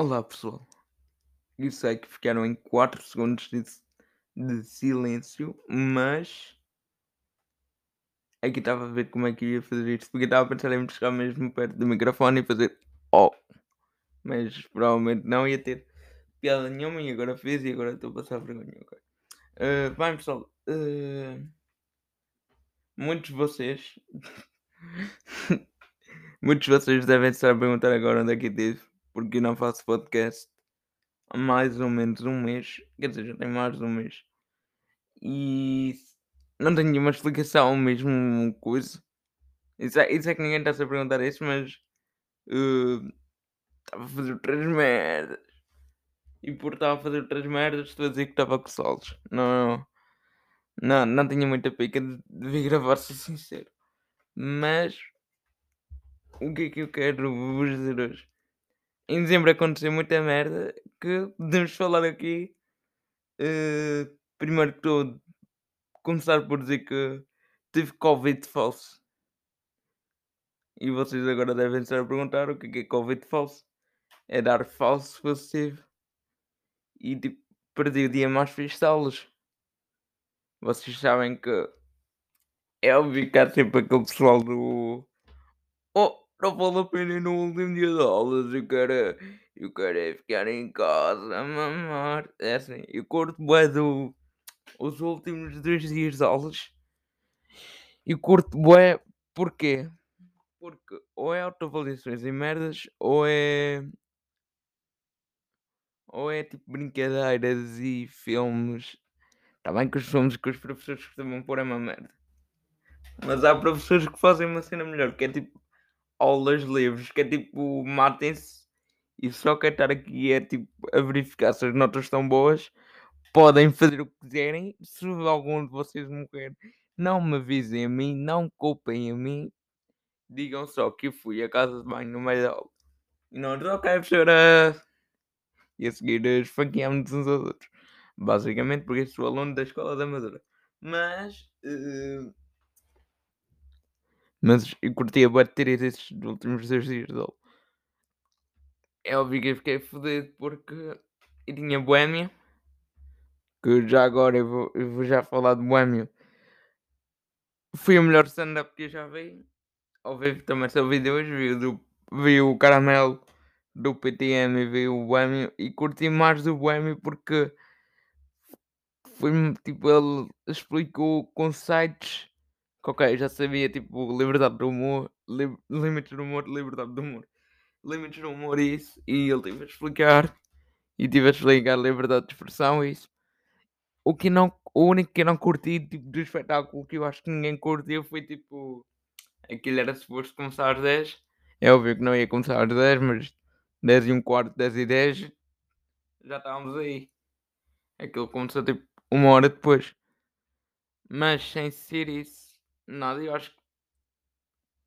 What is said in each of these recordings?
Olá pessoal, eu sei que ficaram em 4 segundos de, de silêncio, mas aqui estava a ver como é que ia fazer isto, porque estava a pensar em me chegar mesmo perto do microfone e fazer oh, mas provavelmente não ia ter piada nenhuma e agora fiz e agora estou a passar vergonha. Okay. Uh, pessoal, uh, muitos de vocês muitos de vocês devem estar a perguntar agora onde é que estive, porque não faço podcast há mais ou menos um mês, quer dizer, já tem mais de um mês, e não tenho nenhuma explicação, mesmo coisa. Isso é, isso é que ninguém está a perguntar isso, mas uh, estava a fazer três merdas. E por estar a fazer três merdas, estou a dizer que estava com solos. Não, não, não tinha muita pica de, de vir gravar, sou sincero. Mas o que é que eu quero vos dizer hoje? Em dezembro aconteceu muita merda que podemos falar aqui. Uh, primeiro que tudo, começar por dizer que tive Covid falso. E vocês agora devem estar a perguntar o que é, é Covid falso. É dar falso positivo. E tipo, perdi o dia mais fixe de. Vocês sabem que é óbvio que há sempre aquele pessoal do. Oh, não vale a pena ir no último dia de aulas. Eu quero, eu quero é ficar em casa a mamar. É assim, eu curto bem do, os últimos dois dias de aulas. E curto bué, porquê? Porque ou é autoavaliações e merdas, ou é. Ou é tipo brincadeiras e filmes. Está bem que os filmes que os professores costumam pôr é uma merda. Mas há professores que fazem uma cena melhor, que é tipo aulas livres, que é tipo matem-se e só quer estar aqui é tipo a verificar se as notas estão boas. Podem fazer o que quiserem. Se algum de vocês morrer, não me avisem a mim, não culpem a mim. Digam só que eu fui a casa de banho no meio da aula. E nós, ok, professora. E a seguir esfaqueámos uns aos outros. Basicamente porque sou aluno da escola da Amadora. Mas. Uh... Mas eu curti a bater esses últimos dois dias de aula. É óbvio que eu fiquei fodido porque eu tinha Boémia. Que já agora eu vou, eu vou já falar de Boémia. Foi o melhor stand-up que eu já vi. Ao vivo também só vi dois. Vi do, vi o Caramelo do PTM e vi o Boémio. E curti mais do Boémio porque foi tipo, ele explicou conceitos ok, já sabia, tipo, liberdade do humor, li, limites do humor, liberdade do humor, limites do humor isso, e ele teve a explicar, e tive a explicar liberdade de expressão isso. O que não, o único que eu não curti, tipo, do espetáculo que eu acho que ninguém curtiu foi, tipo, aquilo era suposto começar às 10, é óbvio que não ia começar às 10, mas 10 e um quarto, 10 e 10, já estávamos aí. Aquilo começou, tipo, uma hora depois. Mas sem ser isso, nada, eu acho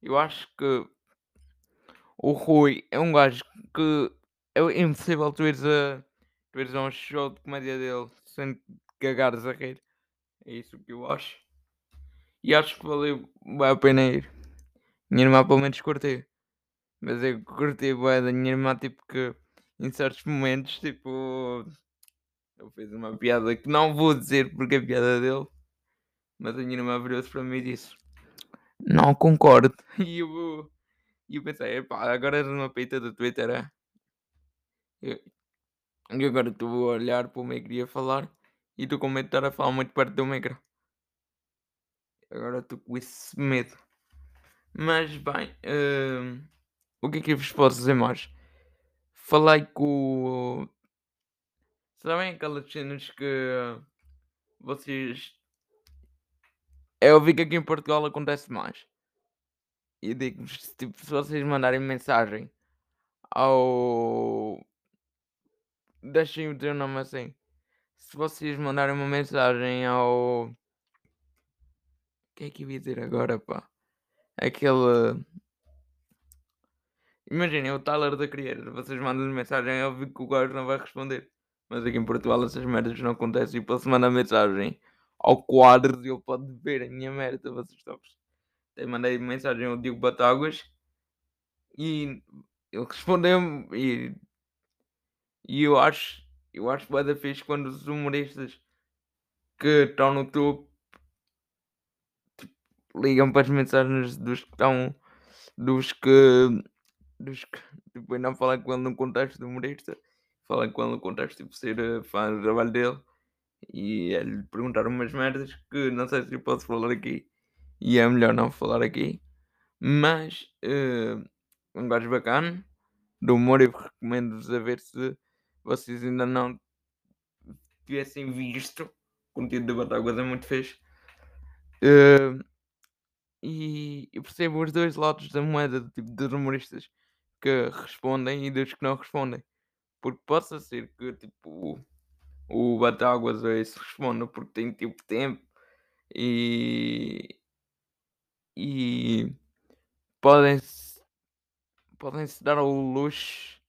eu acho que o Rui é um gajo que é impossível tu ires a, tu ires a um show de comédia dele sem cagares a rir. É isso que eu acho. E acho que valeu bem a pena ir. Minha irmã pelo menos curtiu. Mas eu curti bem da minha irmã, tipo que em certos momentos, tipo, ele fez uma piada que não vou dizer porque é piada dele, mas a minha irmã virou-se para mim e disse: Não concordo. E eu, eu pensei: pá, agora és uma peita do Twitter, é? E agora estou a olhar para o micro e a falar e estou com medo de estar a falar muito perto do micro. Agora estou com esse medo. Mas bem, uh, o que é que eu vos posso dizer mais? Falei com Sabem aquelas cenas que vocês. É óbvio que aqui em Portugal acontece mais. E digo-vos, tipo, se vocês mandarem mensagem ao. Deixem o teu nome assim. Se vocês mandarem uma mensagem ao. O que é que eu ia dizer agora, pá? Aquele. Imaginem, o Tyler da Criator. Vocês mandam-lhe mensagem, é óbvio que o gajo não vai responder. Mas aqui em Portugal essas merdas não acontecem. E posso mandar mensagem ao quadro e ele pode ver a minha merda. Vocês estão Até mandei mensagem ao Diogo Batáguas e ele respondeu-me e E eu acho, eu acho bué da fixe quando os humoristas que estão no topo tipo, ligam para as mensagens dos que estão dos que dos que tipo, não falam com ele no contexto de humorista, falam com ele no contexto tipo ser eh, fã do trabalho dele e é lhe perguntar umas merdas que não sei se eu posso falar aqui e é melhor não falar aqui, mas uh, um gajo bacana do humor eu recomendo-vos a ver se vocês ainda não tivessem visto o conteúdo da Batáguas é muito fixe. Uh, e eu percebo os dois lados da moeda, tipo, dos humoristas que respondem e dos que não respondem. Porque possa ser que tipo o Batáguas ou esse responda porque tem tipo tempo e, e podem-se podem-se dar ao luxo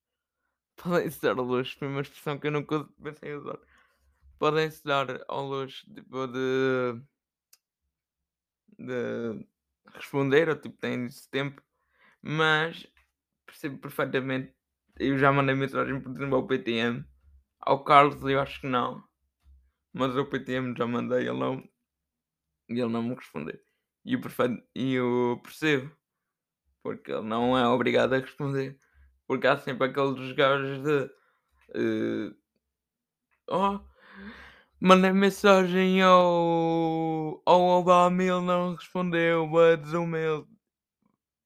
podem-se dar ao luxo, foi uma expressão que eu nunca pensei usar. Podem-se dar ao luxo tipo, de, de responder, ou tipo, têm esse tempo, mas percebo perfeitamente. Eu já mandei mensagem, por exemplo, ao PTM. Ao Carlos, eu acho que não. Mas ao PTM já mandei, ele não. E ele não me respondeu. E eu, perfeito, e eu percebo. Porque ele não é obrigado a responder. Porque há sempre aqueles gajos de. Uh, oh, mandei mensagem ao, ao Obama ele não respondeu. O meu.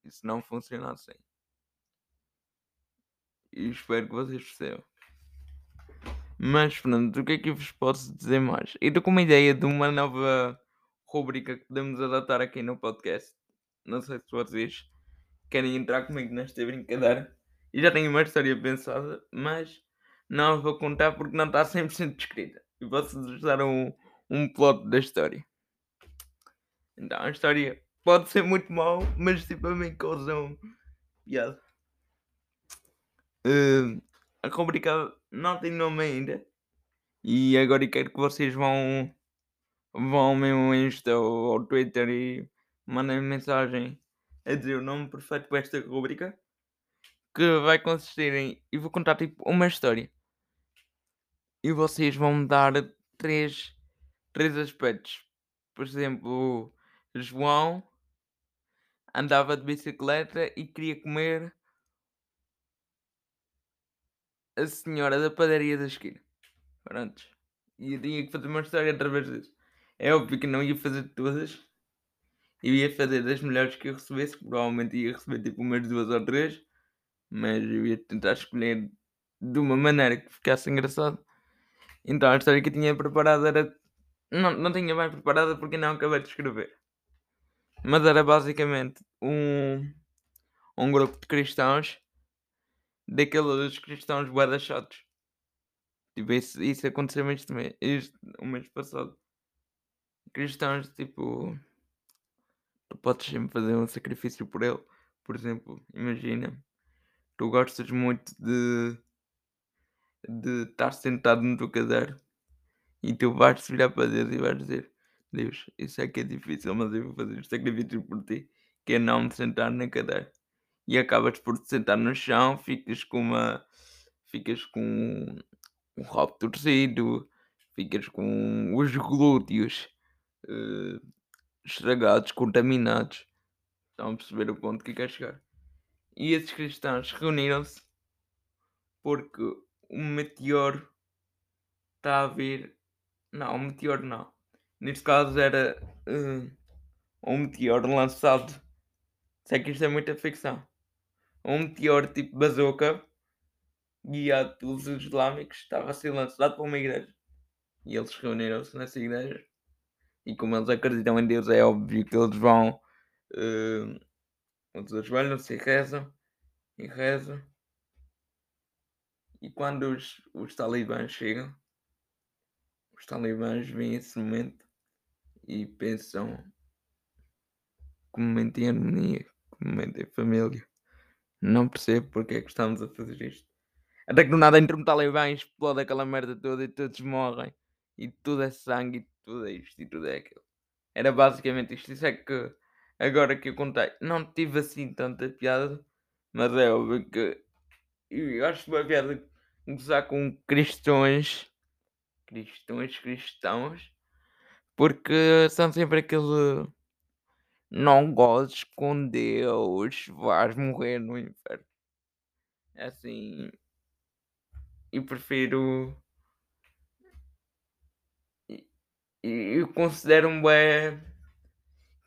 Isso não funciona assim. E espero que vocês percebam. Mas pronto, o que é que eu vos posso dizer mais? Eu estou com uma ideia de uma nova rubrica que podemos adaptar aqui no podcast. Não sei se vocês querem entrar comigo nesta brincadeira. E já tenho uma história pensada, mas não vou contar porque não está 100% descrita. E posso-vos dar um, um plot da história. Então, a história pode ser muito mau, mas tipo a mim causa um piada. Uh, a rubrica não tem nome ainda. E agora quero que vocês vão, vão ao meu Insta ou ao Twitter e mandem mensagem a dizer o nome perfeito para esta rubrica. Que vai consistir em. Eu vou contar tipo uma história. E vocês vão me dar três, três aspectos. Por exemplo, João andava de bicicleta e queria comer a senhora da padaria da esquina. Prontos. E eu tinha que fazer uma história através disso. É óbvio que não ia fazer todas. Eu ia fazer das melhores que eu recebesse. Provavelmente ia receber tipo umas duas ou três. Mas eu ia tentar escolher de uma maneira que ficasse engraçado. Então a história que eu tinha preparada era. Não, não tinha bem preparada porque não acabei de escrever. Mas era basicamente um, um grupo de cristãos daqueles cristãos bué chatos. Tipo, isso, isso aconteceu este mês, este, o mês passado. Cristãos, tipo, tu podes sempre fazer um sacrifício por ele. Por exemplo, imagina, tu gostas muito de de estar sentado no teu cadeiro e tu vais virar para Deus e vais dizer Deus, isso é que é difícil, mas eu vou fazer o sacrifício por ti, que é não me sentar na cadeira e acabas por te sentar no chão, ficas com uma. ficas com um rabo torcido, ficas com os glúteos uh, estragados, contaminados. Estão a perceber o ponto que quer chegar. E esses cristãos reuniram-se porque um meteoro está a vir. Não, um meteoro não. Neste caso era uh, um meteoro lançado. Sei que isto é muita ficção um meteoro tipo bazooka guiado pelos islâmicos estava a ser lançado para uma igreja. E eles reuniram-se nessa igreja. E como eles acreditam em Deus, é óbvio que eles vão. Uh, eles ajoelham-se e rezam. E rezam. E quando os, os talibãs chegam, os talibãs veem esse momento e pensam como momento em harmonia, como momento em família. Não percebo porque é que estamos a fazer isto. Até que do nada entra um talibã e explode aquela merda toda e todos morrem. E tudo é sangue e tudo é isto e tudo é aquilo. Era basicamente isto. Isso é que agora que eu contei, não tive assim tanta piada, mas é óbvio que eu acho uma piada gozar com cristões, cristões, cristãos, porque são sempre aquele não gozes com Deus, vais morrer no inferno. É assim, e prefiro e eu considero-me bué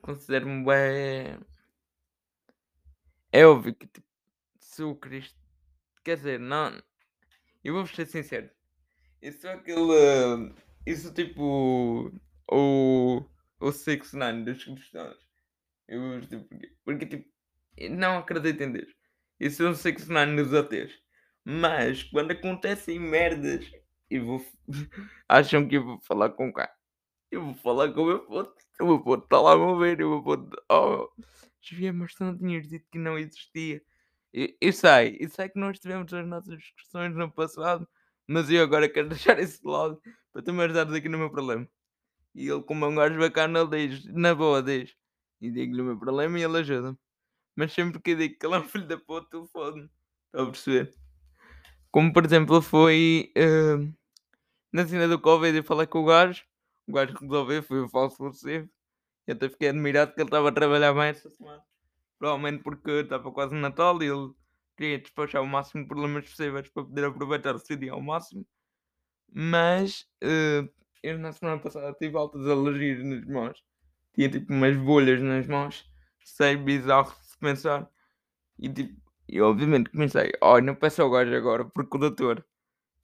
considero-me bué é óbvio que tipo, se o Cristo quer dizer, não eu vou-vos ser sincero, isso é aquele isso tipo o o Six Nine dos cristãos. Eu dizer porquê. Porque tipo, não acredito em Deus. Isso eu sei que se não nos ateus. Mas quando acontecem merdas, eu vou. Acham que eu vou falar com quem? Eu vou falar com o meu puto. O meu puto está lá a mover. O meu puto. Oh, desvia, mas tu não tinhas dito que não existia. Eu, eu sei, eu sei que nós tivemos as nossas discussões no passado, mas eu agora quero deixar isso de lado para tu me ajudares aqui no meu problema. E ele, como é um gajo bacana, ele diz, na boa, diz. E digo-lhe o meu problema e ele ajuda-me. Mas sempre que eu digo que ele é um filho da puta, ele fode-me. A perceber? Como por exemplo foi uh, na cena do Covid eu falei com o gajo, o gajo resolveu, foi o falso recebo. Eu até fiquei admirado que ele estava a trabalhar bem essa semana. Provavelmente porque estava quase no Natal e ele queria despachar o máximo de problemas possíveis para poder aproveitar o seu ao máximo. Mas uh, eu na semana passada tive altas alergias nas mãos. Tinha tipo umas bolhas nas mãos. Sei bizarro se pensar. E tipo, e obviamente comecei, olha, não peço ao gajo agora, porque o doutor,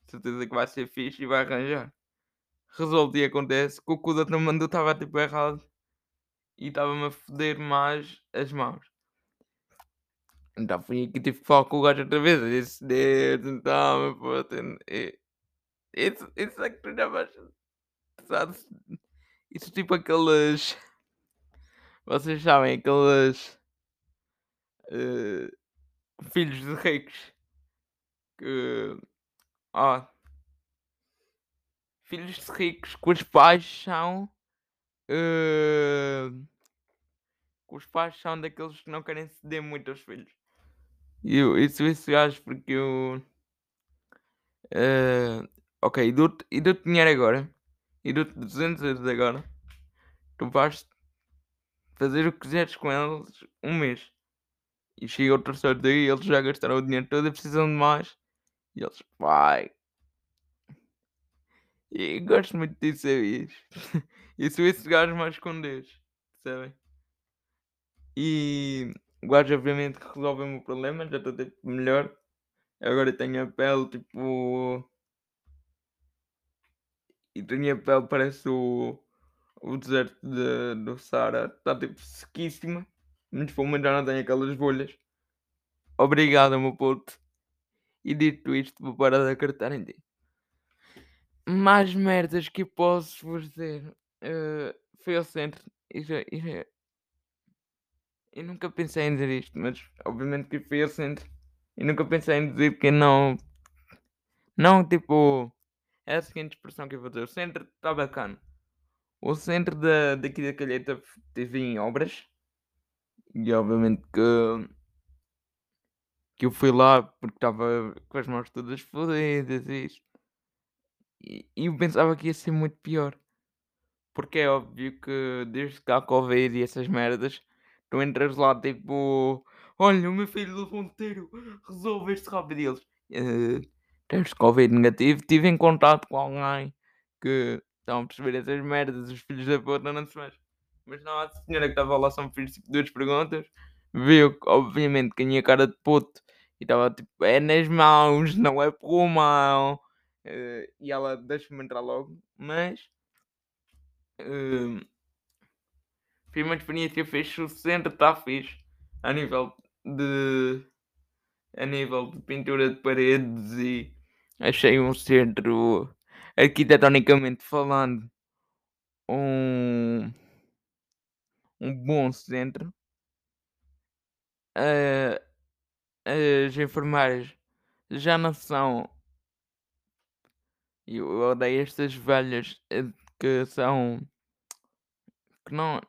certeza que vai ser fixe e vai arranjar. Resolve e acontece que o que o doutor mandou estava tipo errado e estava-me a foder mais as mãos. Então fui aqui tive que falar com o gajo outra vez. Eu disse, Deus, então, me puta. Isso, isso é que tu já vais. Isso tipo aqueles. Vocês sabem, aqueles. Uh, filhos de ricos que. Ó. filhos de ricos que os pais são. Uh, os pais são daqueles que não querem ceder muito aos filhos. E isso, isso eu acho porque eu. Uh, ok, e dou-te dou dinheiro agora. E dou-te 200 euros agora. Tu vais fazer o que quiseres com eles um mês. E chega o terceiro dia e eles já gastaram o dinheiro todo e precisam de mais. E eles, vai. E gosto muito disso, sabias? e sou esse gajo mais com Deus, percebem? E o gajo obviamente que resolve o meu problema, já estou tipo melhor. Agora tenho a pele tipo. E tenho a pele, parece o, o deserto de, do Sara, está tipo sequíssima. Mas pelo menos já não tenho aquelas bolhas. Obrigado, meu puto. E dito isto, vou parar de acreditar em ti. Mais merdas que posso vos dizer. Uh, foi ao centro. E já, e já, eu nunca pensei em dizer isto, mas obviamente que fui ao centro. E nunca pensei em dizer que não. Não, tipo. É a seguinte expressão que eu vou dizer. O centro está bacana. O centro da, daqui da Calheta teve em obras. E obviamente que que eu fui lá porque estava com as mãos todas fodidas e. E, eu pensava que ia ser muito pior. Porque é óbvio que desde que há Covid e essas merdas, tu entras lá tipo, olha, o meu filho levou um resolve este rápido deles. Uh, tens Covid negativo, tive em contato com alguém que estão a perceber essas merdas, os filhos da puta não se mexe. Mas não, a senhora que estava lá só me fez tipo, duas perguntas, viu, obviamente, que tinha cara de puto e estava tipo, é nas mãos, não é pulmão. Uh, e ela deixa-me entrar logo, mas uh, foi uma experiência fixe, o centro está fixe a nível de a nível de pintura de paredes e achei um centro arquitetonicamente falando um um bom centro. Uh, as enfermeiras já não são. Eu odeio estas velhas eh, que são. que não.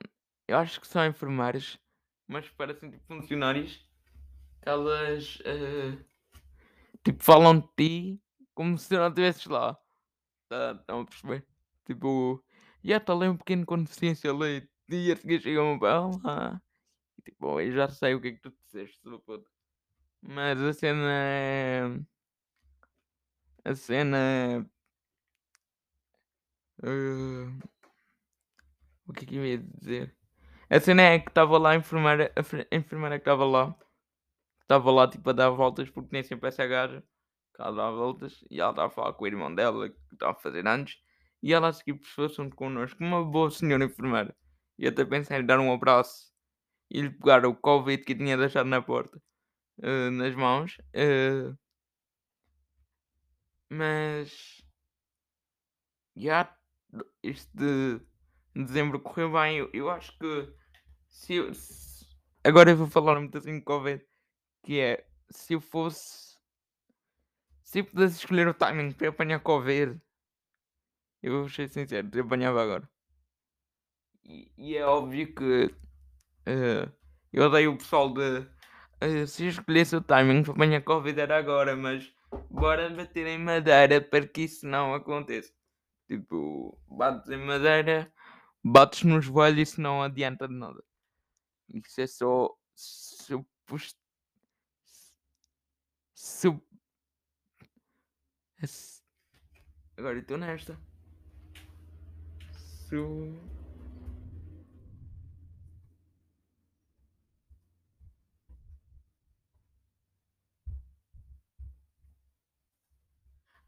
Eu acho que são enfermeiras, mas parecem tipo funcionários. Que elas. Uh, tipo, falam de ti como se não estivesses lá. Tá, estão a perceber? Tipo, já está ali um pequeno com deficiência ali. E a seguir chega uma para lá. E tipo, eu já sei o que é que tu disseste, sua puta. Mas a cena é. A cena é. Uh, o que é que eu ia dizer? A cena é que estava lá a enfermeira, a, enfermeira que estava lá, estava lá tipo a dar voltas, porque nem sempre essa gaja ela dá voltas, e ela estava a falar com o irmão dela, que estava a fazer anos, e ela a seguir assunto connosco, uma boa senhora enfermeira, e até pensei em lhe dar um abraço e lhe pegar o Covid que tinha deixado na porta, eh, nas mãos, eh, mas, já, isto de dezembro correu bem, eu, eu acho que se eu, se- agora eu vou falar muito assim de Covid, que é se eu fosse se pudesse escolher o timing para apanhar Covid, eu vou ser sincero, eu apanhava agora. E, e é óbvio que eh, eu odeio o pessoal de eh, se eu escolhesse o timing para apanhar Covid era agora, mas bora bater em madeira para que isso não aconteça. Tipo, bates em madeira, bates no joelho e isso não adianta de nada. Isso é só se eu eu- agora estou nesta. Se eu-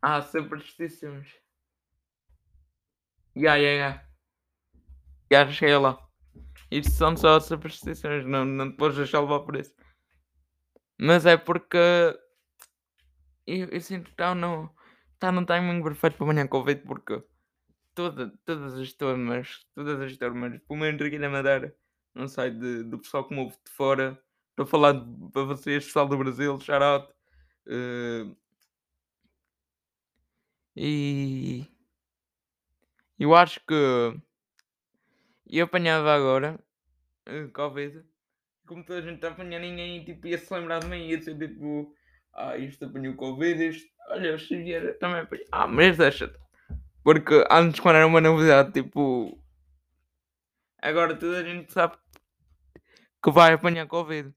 Ah, superstições. Ya, ya, ya. Já cheguei lá. Isto são só superstições, não, não te podes deixar levar por isso. Mas é porque eu, eu sinto que está no, timing perfeito para amanhã Covid porque toda, todas as turmas, todas as turmas, pelo menos aqui na Madeira, não sei, de, do pessoal que me ouve de fora, estou a falar para vocês, pessoal do Brasil, out. eh, e eu acho que eu apanhava agora eh, Covid como toda a gente está a apanhar, ninguém tipo, ia se lembrar de mim, ia ser tipo, ah, isto apanhou Covid, isto, olha, o Xavier também apanhou. Ah, mas deixa-te. Porque antes, quando era uma novidade, tipo, agora toda a gente sabe que vai apanhar Covid.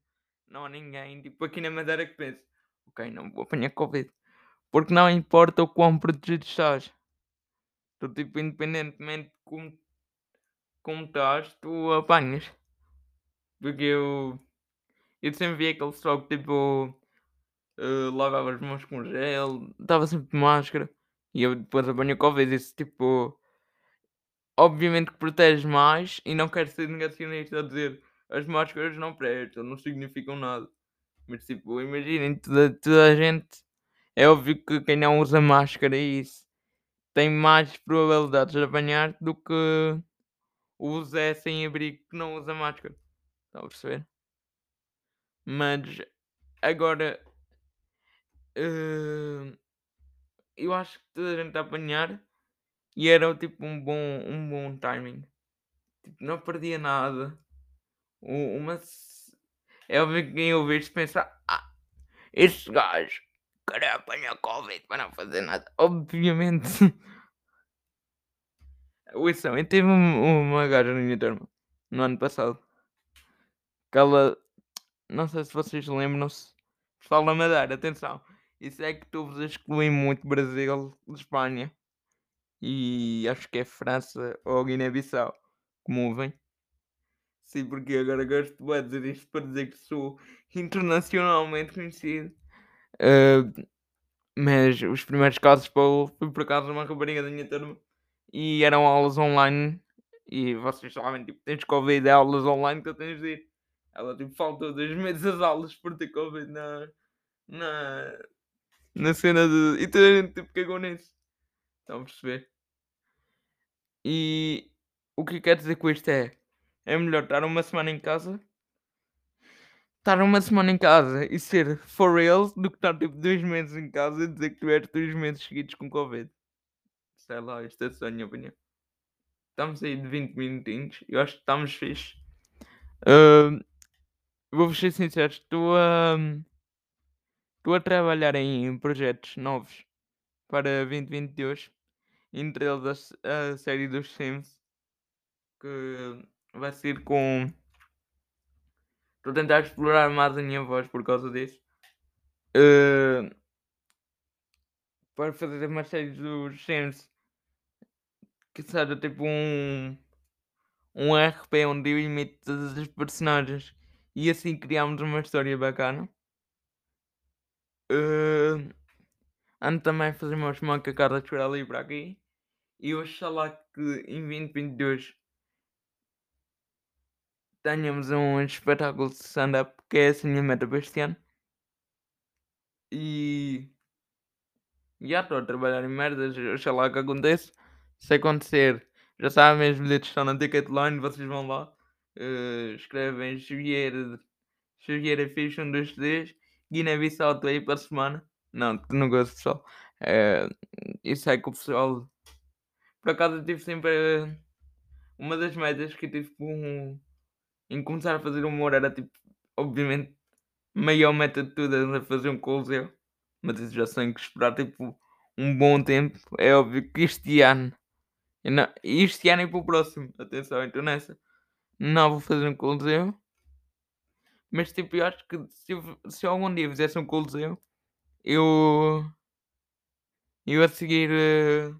Não há ninguém, tipo, aqui na Madeira que pense, ok, não vou apanhar Covid. Porque não importa o quão protegido estás. Tu, tipo, independentemente de como, como estás, tu apanhas. Porque eu, eu sempre vi aquele pessoal tipo, eh, lavava as mãos com gel, estava sempre de máscara. E eu depois apanhei Covid. Isso, tipo, obviamente que protege mais. E não quero ser negacionista a dizer as máscaras não prestam, não significam nada. Mas, tipo, imaginem, toda, toda a gente. É óbvio que quem não usa máscara e isso tem mais probabilidades de apanhar do que o Zé sem abrigo que não usa máscara. Estão a perceber? Mas agora eh, eu acho que toda a gente a apanhar e era tipo um bom, um bom timing. Tipo, não perdia nada. U- Uma, é óbvio que quem ouvir isto pensa, ah, estes gajos querem apanhar Covid para não fazer nada. Obviamente. Ouçam, eu tive um- uma gaja na minha turma no ano passado. Que ela, não sei se vocês lembram-se, pessoal da Madeira, atenção. Isso é que tu vos excluem muito Brasil Espanha. E acho que é França ou Guiné-Bissau. Como ouvem. Sim, porque agora gosto de dizer isto para dizer que sou internacionalmente conhecido. Ah, mas os primeiros casos pô, foi por acaso uma rapariga da minha turma e eram aulas online. E vocês sabem, tipo, tens Covid, é aulas online que eu tens de ir. Ela tipo faltou dois meses as aulas por ter Covid na, na, na cena de. E toda a gente tipo cagou nisso. Estão a perceber? E o que eu quero dizer com isto é. É melhor estar uma semana em casa. Estar uma semana em casa e ser for real do que estar tipo dois meses em casa e dizer que tiveste dois meses seguidos com Covid. Sei lá, isto é só a minha opinião. Estamos aí de 20 minutinhos. Eu acho que estamos fixe. Ahm, Vou-vos ser sincero, estou a. Estou a trabalhar em projetos novos para 2022. Entre eles a, a série dos Sims. Que vai ser com. Estou a tentar explorar mais a minha voz por causa disso. Uh, para fazer uma série dos Sims que seja tipo um um RP onde eu imito todas as personagens e assim criámos uma história bacana. Uh, ando também a fazer meus macacadas por ali para aqui. E oxalá que em 2022 tenhamos um espetáculo de stand-up, que é essa a meta para este ano. E já estou a trabalhar em merdas, oxalá que aconteça. Se acontecer, já sabem, as bilhetes estão na Ticketline, vocês vão lá, uh, escrevem Xavier, Xavier Fish, um, dois, Guiné-Bissau, estou aí para a semana. Não, não gosto pessoal. Uh, isso é que o pessoal. Por acaso eu tive sempre. Uh, uma das metas que eu tive um, em começar a fazer humor era tipo, obviamente, maior meta de todas a fazer um coliseu. Mas isso já tenho que esperar tipo um bom tempo. É óbvio que este ano não, este ano e para o próximo. Atenção, então nessa. Não vou fazer um Coliseu. Mas tipo, eu acho que se, se algum dia fizesse um Coliseu, eu. Eu a seguir. Uh,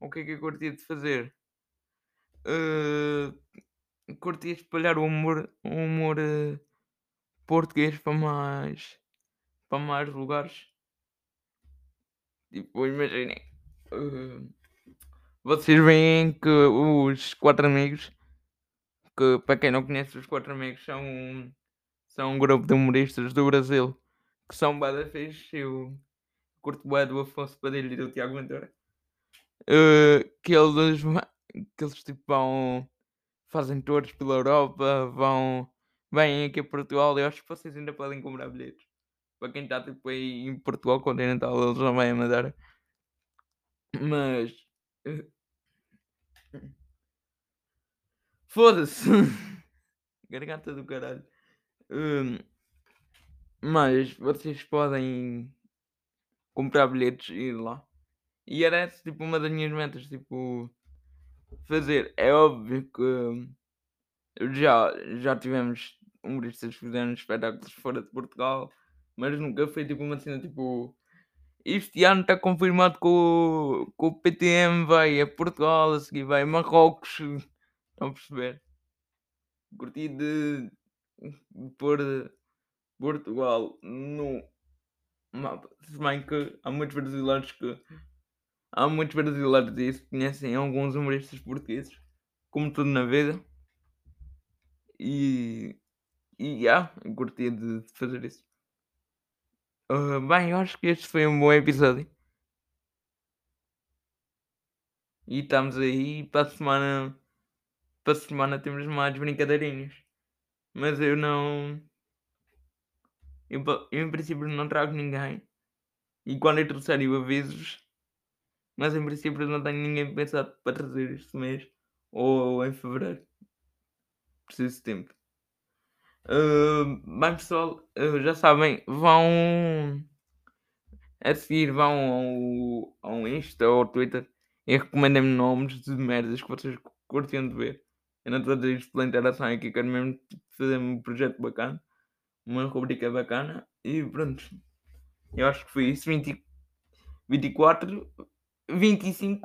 o que é que eu curtia de fazer? Uh, curtia espalhar o humor, o humor uh, português para mais. para mais lugares. Tipo, imaginem. Uh, vocês veem que os quatro amigos, que para quem não conhece, os quatro amigos são, são um grupo de humoristas do Brasil que são bada fixe. Eu curto bem do Afonso Padilha e do Tiago Ventura. Uh, que eles, que eles tipo vão fazem tours pela Europa, vão vêm aqui a Portugal. Eu acho que vocês ainda podem comprar bilhetes. Para quem está tipo aí em Portugal continental, eles não vêm a Madeira. Mas uh, Foda-se. Garganta do caralho. Hum, mas vocês podem comprar bilhetes e ir lá. E era essa tipo uma das minhas metas, tipo fazer. É óbvio que já, já tivemos humoristas que fizeram espetáculos fora de Portugal, mas nunca foi tipo uma cena tipo este ano está confirmado que o, que o PTM vai a Portugal, a seguir vai a Marrocos. Estão a perceber? Curti de pôr Portugal no mapa. Se bem que há muitos brasileiros que. Há muitos brasileiros e conhecem alguns humoristas portugueses, como tudo na vida. E. E já, yeah, curti de, de fazer isso. Uh, bem, eu acho que este foi um bom episódio. E estamos aí para a semana. Para a semana temos mais brincadeirinhas. Mas eu não. Eu, eu em princípio não trago ninguém. E quando eu trouxer eu aviso-vos. Mas em princípio não tenho ninguém pensado para trazer este mês. Ou em fevereiro. Preciso de tempo. Uh, bem pessoal, uh, já sabem, vão a seguir, vão ao, ao Insta ou ao Twitter e recomendem-me nomes de merdas que vocês curtiam de ver. Eu não estou a dizer isto pela interação aqui, quero mesmo fazer um projeto bacana, uma rubrica bacana e pronto. Eu acho que foi isso. 20, 24, 25.